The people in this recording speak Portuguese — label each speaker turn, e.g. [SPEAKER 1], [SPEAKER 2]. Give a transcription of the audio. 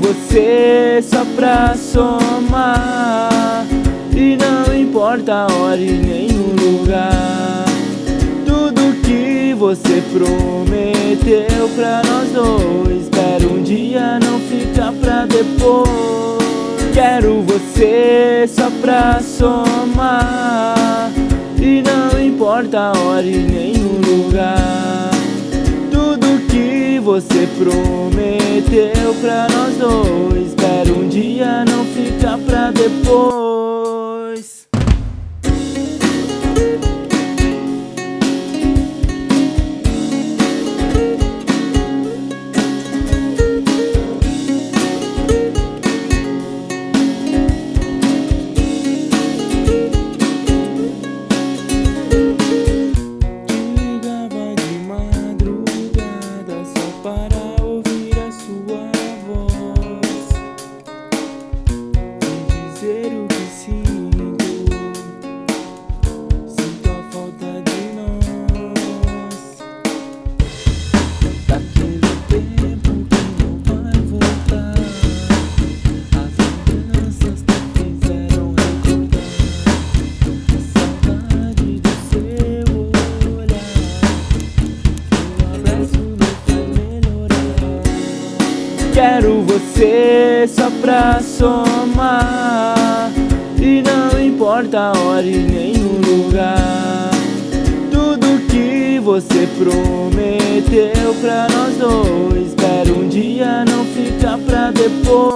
[SPEAKER 1] você só pra somar. E não importa a hora e nem o lugar. Tudo que você prometeu pra nós dois Espero um dia não ficar pra depois. Quero você só pra somar. E não importa a hora e nem o lugar você prometeu pra nós dois. Espero um dia não ficar pra depois Quero você só pra somar. E não importa a hora e o lugar. Tudo que você prometeu pra nós dois Espero um dia não ficar pra depois